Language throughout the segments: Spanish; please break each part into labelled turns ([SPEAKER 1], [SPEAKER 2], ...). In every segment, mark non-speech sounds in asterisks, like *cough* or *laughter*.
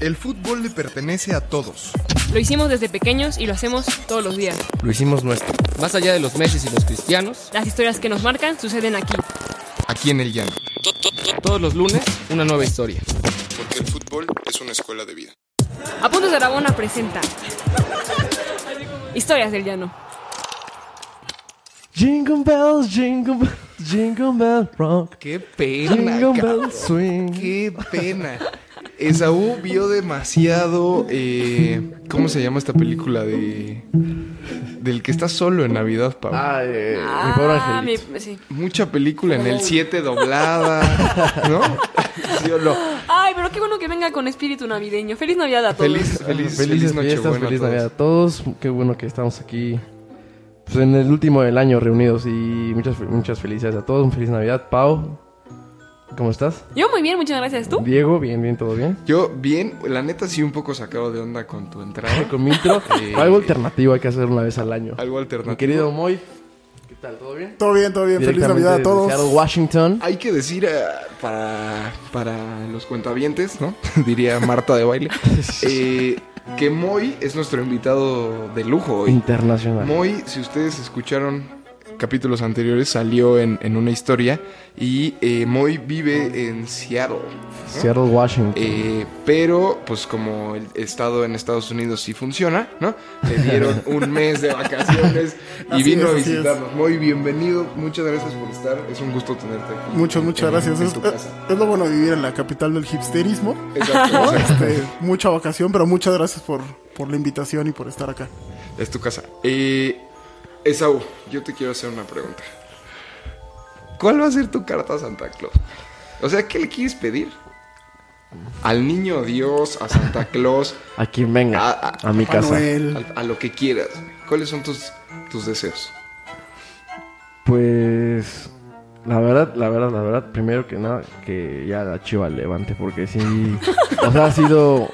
[SPEAKER 1] El fútbol le pertenece a todos.
[SPEAKER 2] Lo hicimos desde pequeños y lo hacemos todos los días.
[SPEAKER 3] Lo hicimos nuestro.
[SPEAKER 4] Más allá de los Messi y los cristianos,
[SPEAKER 2] Las historias que nos marcan suceden aquí.
[SPEAKER 1] Aquí en el llano.
[SPEAKER 4] todos los lunes, una nueva historia.
[SPEAKER 1] Porque el fútbol es una escuela de vida.
[SPEAKER 2] Apuntes de Aragona presenta Historias del Llano.
[SPEAKER 3] Jingle bells, jingle bells, jingle bells rock.
[SPEAKER 1] ¡Qué pena!
[SPEAKER 3] Jingle bells swing.
[SPEAKER 1] ¡Qué pena! Esaú vio demasiado. eh, ¿Cómo se llama esta película de. Del que está solo en Navidad, Pablo?
[SPEAKER 3] Ah, eh, mi pobre
[SPEAKER 2] Ah, mi- sí.
[SPEAKER 1] Mucha película en el 7 doblada, ¿no? *laughs* ¿Sí o no?
[SPEAKER 2] Ay, pero qué bueno que venga con espíritu navideño. Feliz Navidad a todos.
[SPEAKER 1] Feliz, feliz, feliz
[SPEAKER 3] fiestas,
[SPEAKER 1] a
[SPEAKER 3] feliz. Navidad a todos. Qué bueno que estamos aquí pues, en el último del año reunidos y muchas, muchas felicidades a todos. Un feliz Navidad. Pau, ¿cómo estás?
[SPEAKER 2] Yo muy bien, muchas gracias. ¿Tú?
[SPEAKER 3] Diego, bien, bien, todo bien.
[SPEAKER 1] Yo, bien, la neta sí un poco sacado de onda con tu entrada. *laughs*
[SPEAKER 3] Con mi intro, *laughs*
[SPEAKER 1] Eh,
[SPEAKER 3] algo alternativo hay que hacer una vez al año.
[SPEAKER 1] Algo alternativo.
[SPEAKER 3] Mi querido Moy, ¿qué tal? ¿Todo bien?
[SPEAKER 5] Todo bien, todo bien. Feliz Navidad a todos.
[SPEAKER 3] Seattle, Washington.
[SPEAKER 1] Hay que decir eh, para, para los cuentavientes, ¿no? *laughs* Diría Marta de baile. eh, que Moy es nuestro invitado de lujo hoy.
[SPEAKER 3] Internacional.
[SPEAKER 1] Moy, si ustedes escucharon capítulos anteriores, salió en, en una historia y eh, Moy vive en Seattle. ¿no?
[SPEAKER 3] Seattle, Washington.
[SPEAKER 1] Eh, pero, pues como el estado en Estados Unidos sí funciona, ¿no? Le dieron *laughs* un mes de vacaciones y
[SPEAKER 5] Así
[SPEAKER 1] vino
[SPEAKER 5] es,
[SPEAKER 1] a visitarnos. Muy bienvenido, muchas gracias por estar. Es un gusto tenerte aquí.
[SPEAKER 5] Muchas, muchas
[SPEAKER 1] en-
[SPEAKER 5] gracias.
[SPEAKER 1] en
[SPEAKER 5] Es,
[SPEAKER 1] tu casa.
[SPEAKER 5] es lo bueno de vivir en la capital del hipsterismo.
[SPEAKER 1] Exacto,
[SPEAKER 5] ¿no?
[SPEAKER 1] exacto.
[SPEAKER 5] Este, mucha vacación, pero muchas gracias por, por la invitación y por estar acá.
[SPEAKER 1] Es tu casa. Eh, Esaú, yo te quiero hacer una pregunta. ¿Cuál va a ser tu carta a Santa Claus? O sea, ¿qué le quieres pedir? Al niño Dios, a Santa Claus,
[SPEAKER 3] A quien venga,
[SPEAKER 1] a- a-
[SPEAKER 3] a mi casa.
[SPEAKER 1] A, a lo que quieras. ¿Cuáles son tus, tus deseos?
[SPEAKER 3] Pues la verdad, la verdad, la verdad, primero que nada, que ya la chiva levante, porque sí, o sea, ha sido,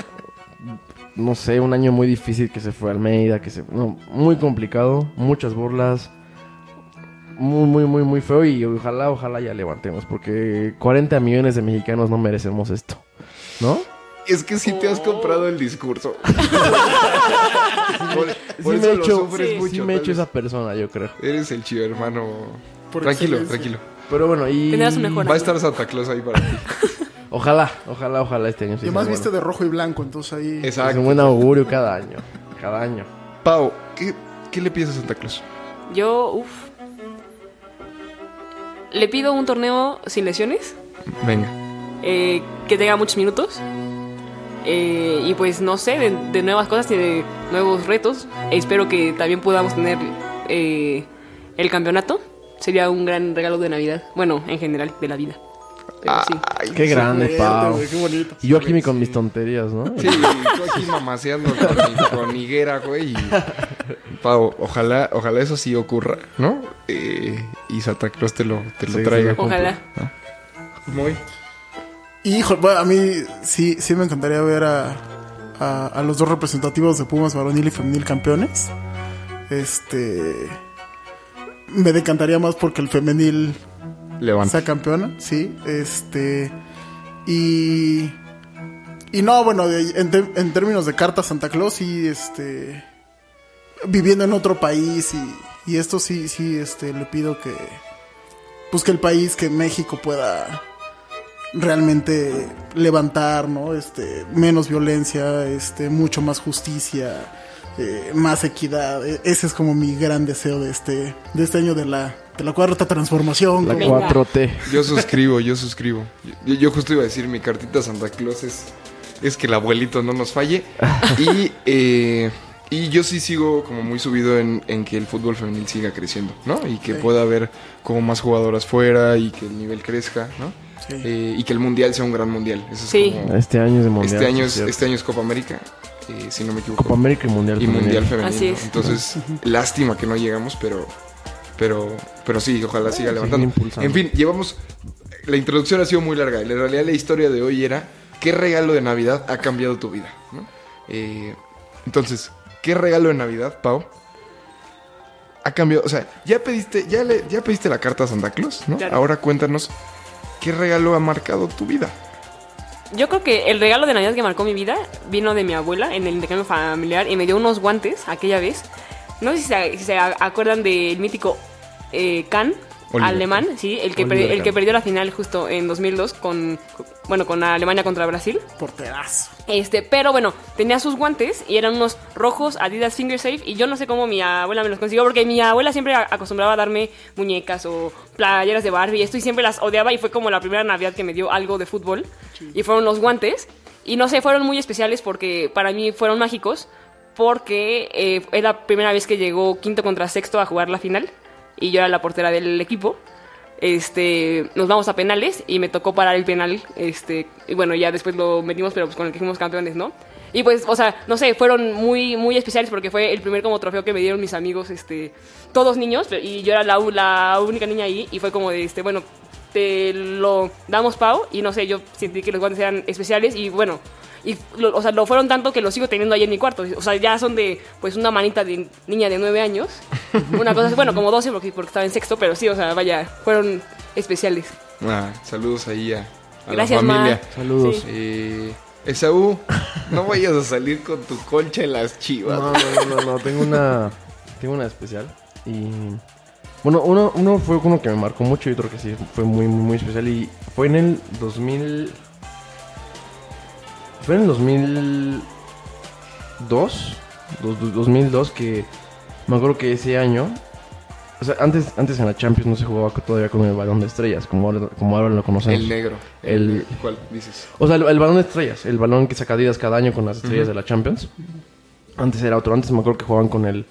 [SPEAKER 3] no sé, un año muy difícil que se fue a Almeida, que se, no, muy complicado, muchas burlas, muy, muy, muy, muy feo y ojalá, ojalá ya levantemos, porque 40 millones de mexicanos no merecemos esto, ¿no?
[SPEAKER 1] Es que si te has comprado el discurso. *laughs* por
[SPEAKER 3] Sí me he hecho,
[SPEAKER 1] sufres
[SPEAKER 2] Sí.
[SPEAKER 1] mucho.
[SPEAKER 3] sí me he
[SPEAKER 1] tal
[SPEAKER 3] hecho
[SPEAKER 1] vez.
[SPEAKER 3] esa persona, yo creo.
[SPEAKER 1] Eres el chido hermano.
[SPEAKER 5] Por
[SPEAKER 1] tranquilo,
[SPEAKER 5] excelencia.
[SPEAKER 1] tranquilo.
[SPEAKER 3] Pero bueno, y
[SPEAKER 2] Tendrás un mejor
[SPEAKER 1] Va a estar Santa Claus ahí para ti. *laughs*
[SPEAKER 3] ojalá, ojalá, ojalá este año
[SPEAKER 5] Y
[SPEAKER 3] sí sea
[SPEAKER 5] viste
[SPEAKER 3] bueno.
[SPEAKER 5] de rojo y blanco, entonces ahí.
[SPEAKER 3] Es
[SPEAKER 1] Exacto.
[SPEAKER 3] un buen augurio cada año, cada año.
[SPEAKER 1] Pau, ¿qué, ¿qué le pides a Santa Claus?
[SPEAKER 2] Yo, uff. Le pido un torneo sin lesiones.
[SPEAKER 1] Venga.
[SPEAKER 2] eh, que tenga muchos minutos. eh, y pues no sé, de, de nuevas cosas y de nuevos retos. Espero que también podamos tener eh, el campeonato. Sería un gran regalo de Navidad. Bueno, en general, de la vida. Pero sí.
[SPEAKER 1] Ay,
[SPEAKER 3] Qué grande, Pau.
[SPEAKER 5] güey, Qué bonito.
[SPEAKER 3] Y yo aquí me con mis tonterías, ¿no?
[SPEAKER 1] Sí, tú aquí mamaseando con, mi- con higuera, güey. Y, Pau, ojalá, ojalá eso sí ocurra, ¿no? Eh, y Santa Claus te lo, te lo
[SPEAKER 3] Sí,
[SPEAKER 1] traiga.
[SPEAKER 3] sí,
[SPEAKER 2] Ojalá.
[SPEAKER 1] Muy.
[SPEAKER 5] Hijo, bueno, a mí sí, sí me encantaría ver a, a, a los dos representativos de Pumas varonil y femenil campeones. Este. Me decantaría más porque el femenil
[SPEAKER 1] Levanta.
[SPEAKER 5] sea campeona, sí. Este. Y. Y no, bueno, en, en términos de carta Santa Claus, sí, este. Viviendo en otro país y, y esto sí, sí, este, le pido que. Pues que el país, que México pueda realmente levantar, ¿no? Este, menos violencia, este, mucho más justicia, eh, más equidad. E- Ese es como mi gran deseo de este, de este año de la, de la cuarta transformación.
[SPEAKER 3] La
[SPEAKER 5] como-
[SPEAKER 2] Venga.
[SPEAKER 3] 4T.
[SPEAKER 1] Yo suscribo, yo suscribo. Yo, yo justo iba a decir, mi cartita a Santa Claus es, es que el abuelito no nos falle. *laughs* Y, eh, y yo sí sigo como muy subido en, en que el fútbol femenil siga creciendo, ¿no? Y que
[SPEAKER 5] Sí.
[SPEAKER 1] pueda haber como más jugadoras fuera y que el nivel crezca, ¿no?
[SPEAKER 5] Sí.
[SPEAKER 1] Eh, y que el mundial sea un gran mundial. Eso es
[SPEAKER 2] Sí.
[SPEAKER 1] como-
[SPEAKER 3] Este año es de mundial.
[SPEAKER 1] este, año es, este año es Copa América, eh, si no me equivoco.
[SPEAKER 3] Copa América y Mundial.
[SPEAKER 1] y. Mundial femenino.
[SPEAKER 2] Así es.
[SPEAKER 1] Entonces, lástima que no llegamos, pero, pero, pero sí, ojalá siga levantando.
[SPEAKER 3] impulsando.
[SPEAKER 1] En fin, llevamos. La introducción ha sido muy larga. y En realidad, la historia de hoy era: ¿qué regalo de Navidad ha cambiado tu vida? ¿no? Eh, entonces, ¿qué regalo de Navidad, Pau? Ha cambiado. O sea, ya pediste, ya le, ya pediste la carta a Santa Claus, ¿no?
[SPEAKER 2] Claro.
[SPEAKER 1] Ahora cuéntanos, ¿qué regalo ha marcado tu vida?
[SPEAKER 2] Yo creo que el regalo de Navidad que marcó mi vida vino de mi abuela en el intercambio familiar y me dio unos guantes aquella vez. No sé si se, acuerdan del mítico eh, Kahn
[SPEAKER 1] Oliver
[SPEAKER 2] alemán, sí, el que,
[SPEAKER 3] Oliver
[SPEAKER 2] el que perdió la final justo en 2002 con, bueno, con Alemania contra Brasil.
[SPEAKER 5] Porterazo.
[SPEAKER 2] Este, pero bueno, tenía sus guantes y eran unos rojos Adidas Finger Safe y yo no sé cómo mi abuela me los consiguió porque mi abuela siempre acostumbraba a darme muñecas o playeras de Barbie y esto y siempre las odiaba y fue como la primera Navidad que me dio algo de fútbol. Y fueron los guantes. Y no sé, fueron muy especiales porque para mí fueron mágicos porque eh, es la primera vez que llegó quinto contra sexto a jugar la final y yo era la portera del equipo este, nos vamos a penales y me tocó parar el penal, este, y bueno, ya después lo metimos, pero pues con el que fuimos campeones, ¿no? Y pues, o sea, no sé, fueron muy, muy especiales porque fue el primer como trofeo que me dieron mis amigos, este, todos niños, y yo era la, la única niña ahí, y fue como de, este, bueno, te lo damos, Pau, y no sé, yo sentí que los guantes eran especiales, y bueno, y, lo- o sea, lo fueron tanto que lo sigo teniendo ahí en mi cuarto, o sea, ya son de, pues, una manita de niña de nueve años, *laughs* una cosa así, bueno, como 12 porque, porque estaba en sexto, pero sí, o sea, vaya, fueron especiales.
[SPEAKER 1] Ah, saludos ahí a, a
[SPEAKER 2] Gracias,
[SPEAKER 1] la
[SPEAKER 2] Ma.
[SPEAKER 1] familia.
[SPEAKER 3] Saludos.
[SPEAKER 2] Sí.
[SPEAKER 1] Eh, Esaú, no vayas a salir con tu concha en las chivas.
[SPEAKER 3] No, no, no, no, no, tengo una, tengo una especial. Y bueno, uno, uno fue uno que me marcó mucho y otro que sí fue muy, muy, muy especial. Y fue en el 2000. Fue en el 2002. dos- dos- 2002 que me acuerdo que ese año. O sea, antes, antes en la Champions no se jugaba todavía con el balón de estrellas, como ahora, como ahora lo conocemos.
[SPEAKER 1] El negro.
[SPEAKER 3] El-
[SPEAKER 1] ¿Cuál dices?
[SPEAKER 3] O sea, el, el balón de estrellas, el balón que saca Adidas cada año con las estrellas de la Champions. Antes era otro, antes me acuerdo que jugaban con el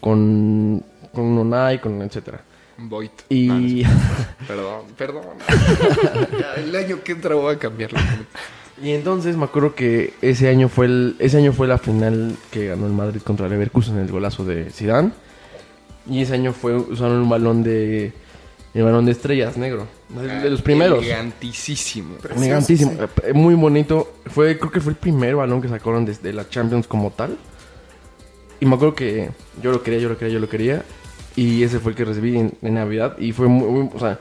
[SPEAKER 3] con con Unai, con etcétera.
[SPEAKER 1] Void.
[SPEAKER 3] Y
[SPEAKER 1] no, *laughs* perdón, perdón. *laughs* El año que entra voy a cambiarlo.
[SPEAKER 3] Y entonces me acuerdo que ese año fue el ese año fue la final que ganó el Madrid contra el Leverkusen el golazo de Zidane. Y ese año fue usaron un balón de el balón de estrellas negro, de, de los primeros.
[SPEAKER 1] Elegantísimo.
[SPEAKER 3] Elegantísimo, eh, muy bonito. Fue, creo que fue el primer balón que sacaron desde la Champions como tal. Y me acuerdo que yo lo quería, yo lo quería, yo lo quería. Y ese fue el que recibí en, en Navidad. Y fue muy, muy- o sea,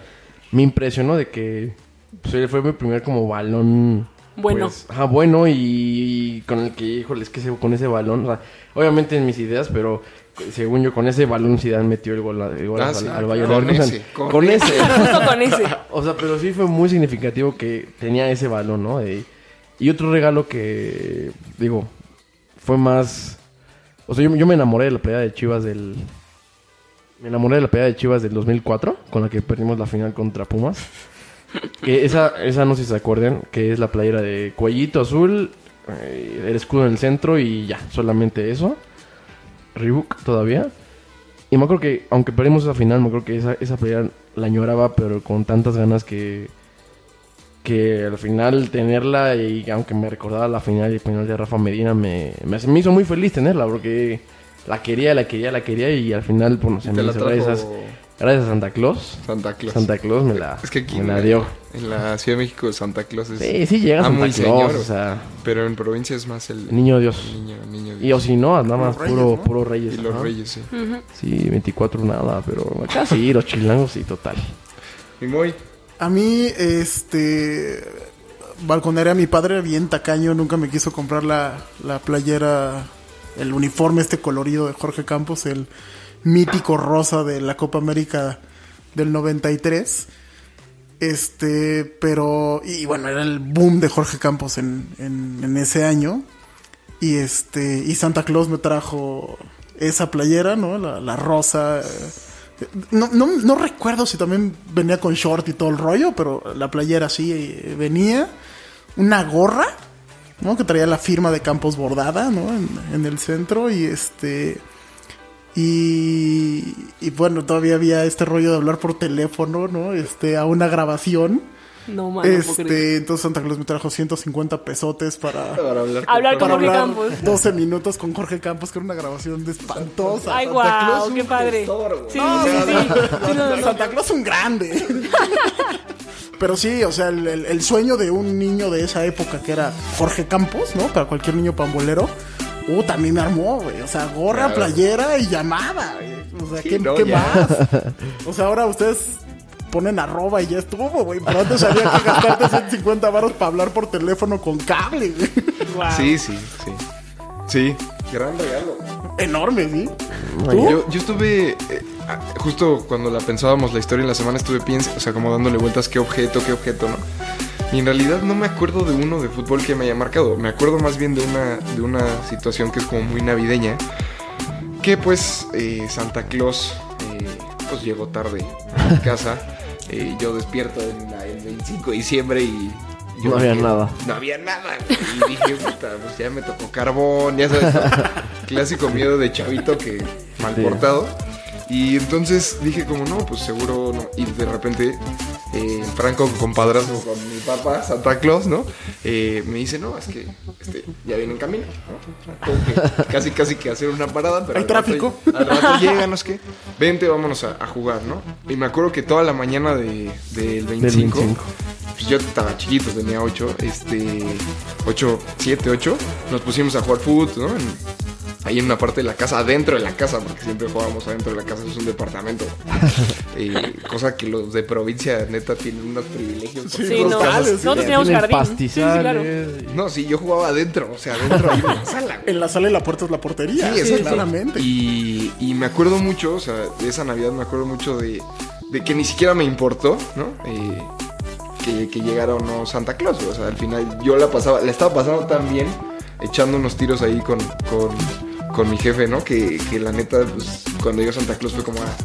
[SPEAKER 3] me impresionó de que pues, fue mi primer como balón.
[SPEAKER 2] Bueno.
[SPEAKER 3] pues, ajá, bueno y, con el que, híjole, es que con ese balón, o sea, obviamente en mis ideas, pero según yo, con ese balón Zidane metió el gol, el gol
[SPEAKER 1] Ah,
[SPEAKER 3] al,
[SPEAKER 1] sí.
[SPEAKER 3] al Bayern
[SPEAKER 1] Con ese, con
[SPEAKER 3] con ese. *laughs*
[SPEAKER 2] Justo con ese. *laughs*
[SPEAKER 3] O sea, pero sí fue muy significativo que tenía ese balón, ¿no? De- y otro regalo que, digo, fue más... O sea, yo, yo me enamoré de la pelea de Chivas del... Me enamoré de la pelea de Chivas del 2004, con la que perdimos la final contra Pumas. Que esa, esa no sé si se acuerdan, que es la playera de cuellito azul, eh, el escudo en el centro y ya, solamente eso. Reebok todavía. Y me acuerdo que, aunque perdimos esa final, me acuerdo que esa, esa pelea la añoraba, pero con tantas ganas que. Que al final tenerla, y aunque me recordaba la final y el final de Rafa Medina, me, me, me hizo muy feliz tenerla, porque la quería, la quería, la quería, y al final, pues no sé, me hizo
[SPEAKER 1] trajo
[SPEAKER 3] gracias, a Santa Claus.
[SPEAKER 1] Santa Claus.
[SPEAKER 3] Santa Claus me la,
[SPEAKER 1] Es que aquí
[SPEAKER 3] me
[SPEAKER 1] en
[SPEAKER 3] la
[SPEAKER 1] la,
[SPEAKER 3] dio.
[SPEAKER 1] en la Ciudad de México Santa Claus es...
[SPEAKER 3] Sí, sí, llega Santa
[SPEAKER 1] muy
[SPEAKER 3] Claus,
[SPEAKER 1] señor.
[SPEAKER 3] o sea,
[SPEAKER 1] Pero en provincia es más el...
[SPEAKER 3] niño Dios.
[SPEAKER 1] niño, niño
[SPEAKER 3] Y o si no, nada más puro,
[SPEAKER 5] reyes, ¿no?
[SPEAKER 3] puro reyes.
[SPEAKER 1] Y los reyes, sí.
[SPEAKER 3] Sí, 24 nada, pero acá sí, los chilangos sí, total.
[SPEAKER 1] Y muy...
[SPEAKER 5] A mí, este. Balconearé a mi padre, bien tacaño, nunca me quiso comprar la, la playera, el uniforme este colorido de Jorge Campos, el mítico rosa de la Copa América del 93. Este, pero. Y bueno, era el boom de Jorge Campos en, en, ese año. Y este. Y Santa Claus me trajo esa playera, ¿no? La, la rosa. eh, no, no, no recuerdo si también venía con short y todo el rollo, pero la playera sí eh, venía. Una gorra, ¿no? Que traía la firma de Campos bordada, ¿no? En, en el centro y este... Y, y bueno, todavía había este rollo de hablar por teléfono, ¿no? Este, a una grabación.
[SPEAKER 2] No, mano,
[SPEAKER 5] este, entonces Santa Claus me trajo 150 pesotes para,
[SPEAKER 1] Para hablar
[SPEAKER 2] Hablar con
[SPEAKER 5] para
[SPEAKER 2] Jorge
[SPEAKER 5] hablar
[SPEAKER 2] Campos.
[SPEAKER 5] 12 minutos con Jorge Campos, que era una grabación de espantosa.
[SPEAKER 2] Ay, guau, qué padre.
[SPEAKER 1] tesoro,
[SPEAKER 2] Sí,
[SPEAKER 5] No,
[SPEAKER 2] sí, sí.
[SPEAKER 5] no. Santa Claus un grande. *laughs* Pero sí, o sea, el, el- el sueño de un niño de esa época que era Jorge Campos, ¿no? Para cualquier niño pambolero. Uh, también me armó, güey. O sea, gorra,
[SPEAKER 1] Claro.
[SPEAKER 5] playera y llamada, güey. O sea,
[SPEAKER 1] Sí,
[SPEAKER 5] ¿qué,
[SPEAKER 1] no,
[SPEAKER 5] qué
[SPEAKER 1] ya.
[SPEAKER 5] más? *laughs* O sea, ahora ustedes ponen arroba y ya estuvo, güey. Pero antes había que gastarte *laughs* 150 baros para hablar por teléfono con cable, güey.
[SPEAKER 2] Wow.
[SPEAKER 1] Sí, sí, sí. Sí, gran regalo.
[SPEAKER 5] Enorme, ¿sí?
[SPEAKER 1] Yo, yo estuve, eh, justo cuando la pensábamos la historia en la semana, estuve piensa, o sea, como dándole vueltas qué objeto, qué objeto, ¿no? Y en realidad no me acuerdo de uno de fútbol que me haya marcado. Me acuerdo más bien de una, de una situación que es como muy navideña. Que pues eh, Santa Claus eh, pues llegó tarde a mi casa. *laughs* Eh, yo despierto en la- el 25 de diciembre y... yo
[SPEAKER 3] No había
[SPEAKER 1] dije,
[SPEAKER 3] nada.
[SPEAKER 1] No había nada. güey. Y dije, puta, pues ya me tocó carbón, ya sabes. *laughs* Clásico miedo de chavito que mal
[SPEAKER 3] Sí.
[SPEAKER 1] portado. Y entonces dije como, no, pues seguro no. Y de repente, eh, Franco, compadrazgo con mi papá, Santa Claus, ¿no? Eh, me dice, no, es que este, ya viene en camino, ¿no? Casi, casi que hacer una parada, pero...
[SPEAKER 5] ¿Hay
[SPEAKER 1] al rato-
[SPEAKER 5] tráfico?
[SPEAKER 1] al rato llega, no es que, vente, vámonos a, a jugar, ¿no? Y me acuerdo que toda la mañana de, del 25,
[SPEAKER 3] Del 25.
[SPEAKER 1] pues yo estaba chiquito, tenía 8, este, 8, 7, 8, nos pusimos a jugar fútbol, ¿no? En- ahí en una parte de la casa, adentro de la casa, porque siempre jugábamos adentro de la casa, es un departamento. *laughs* Eh, cosa que los de provincia, neta, tienen unos privilegios.
[SPEAKER 5] Sí,
[SPEAKER 2] Sí, no.
[SPEAKER 5] Totales, sí.
[SPEAKER 2] Nosotros teníamos
[SPEAKER 3] Tienen
[SPEAKER 2] jardín. Sí, sí, claro.
[SPEAKER 1] No, sí, yo jugaba adentro, o sea, adentro ahí en la *laughs* sala.
[SPEAKER 5] En la sala y la puerta es la portería.
[SPEAKER 1] Sí,
[SPEAKER 5] Sí,
[SPEAKER 1] exacto.
[SPEAKER 5] claramente.
[SPEAKER 1] Y, y me acuerdo mucho, o sea, de esa Navidad me acuerdo mucho de, de que ni siquiera me importó, ¿no? Eh, que, que llegara o no Santa Claus, o sea, al final yo la pasaba, la estaba pasando tan bien, echando unos tiros ahí con, con, con mi jefe, ¿no? Que, que la neta, pues, cuando llegó Santa Claus fue como, ah,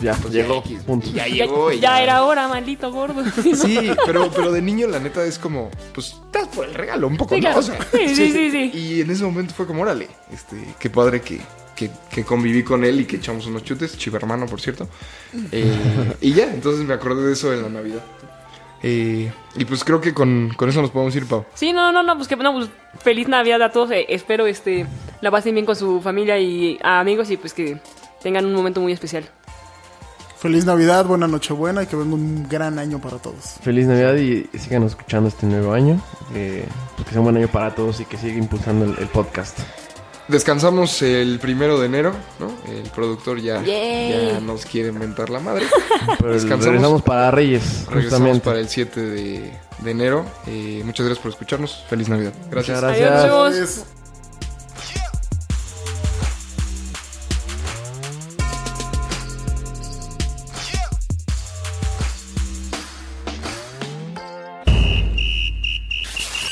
[SPEAKER 3] Ya,
[SPEAKER 1] pues ya
[SPEAKER 3] llegó. Punto.
[SPEAKER 1] Ya
[SPEAKER 2] Ya,
[SPEAKER 1] llegó. y
[SPEAKER 2] ya era hora, maldito gordo. Sí, *laughs*
[SPEAKER 1] Sí, pero, pero de niño la neta es como, pues, estás por el regalo un poco, ¿no?
[SPEAKER 2] claro.
[SPEAKER 1] O sea,
[SPEAKER 2] Sí, sí, sí, sí.
[SPEAKER 1] Y en ese momento fue como, órale, este, qué padre que, que, que conviví con él y que echamos unos chutes, chivo hermano, por cierto. Eh, y ya, entonces me acordé de eso en la Navidad. Eh, y pues creo que con, con eso nos podemos ir, Pau.
[SPEAKER 2] Sí, no, no, no, pues que no, pues feliz Navidad a todos. eh, espero este la pasen bien con su familia y amigos y pues que tengan un momento muy especial.
[SPEAKER 5] Feliz Navidad, buena Nochebuena y que venga un gran año para todos.
[SPEAKER 3] Feliz Navidad y sigan escuchando este nuevo año. Eh, pues que sea un buen año para todos y que siga impulsando el, el podcast.
[SPEAKER 1] Descansamos el primero de enero, ¿no? El productor ya, nos quiere inventar la madre. *laughs*
[SPEAKER 3] Pero
[SPEAKER 1] Descansamos.
[SPEAKER 3] regresamos para Reyes,
[SPEAKER 1] Regresamos
[SPEAKER 3] justamente.
[SPEAKER 1] para el 7 de, de enero. Eh, muchas gracias por escucharnos. Feliz Navidad. Gracias.
[SPEAKER 3] Muchas gracias.
[SPEAKER 2] Adiós.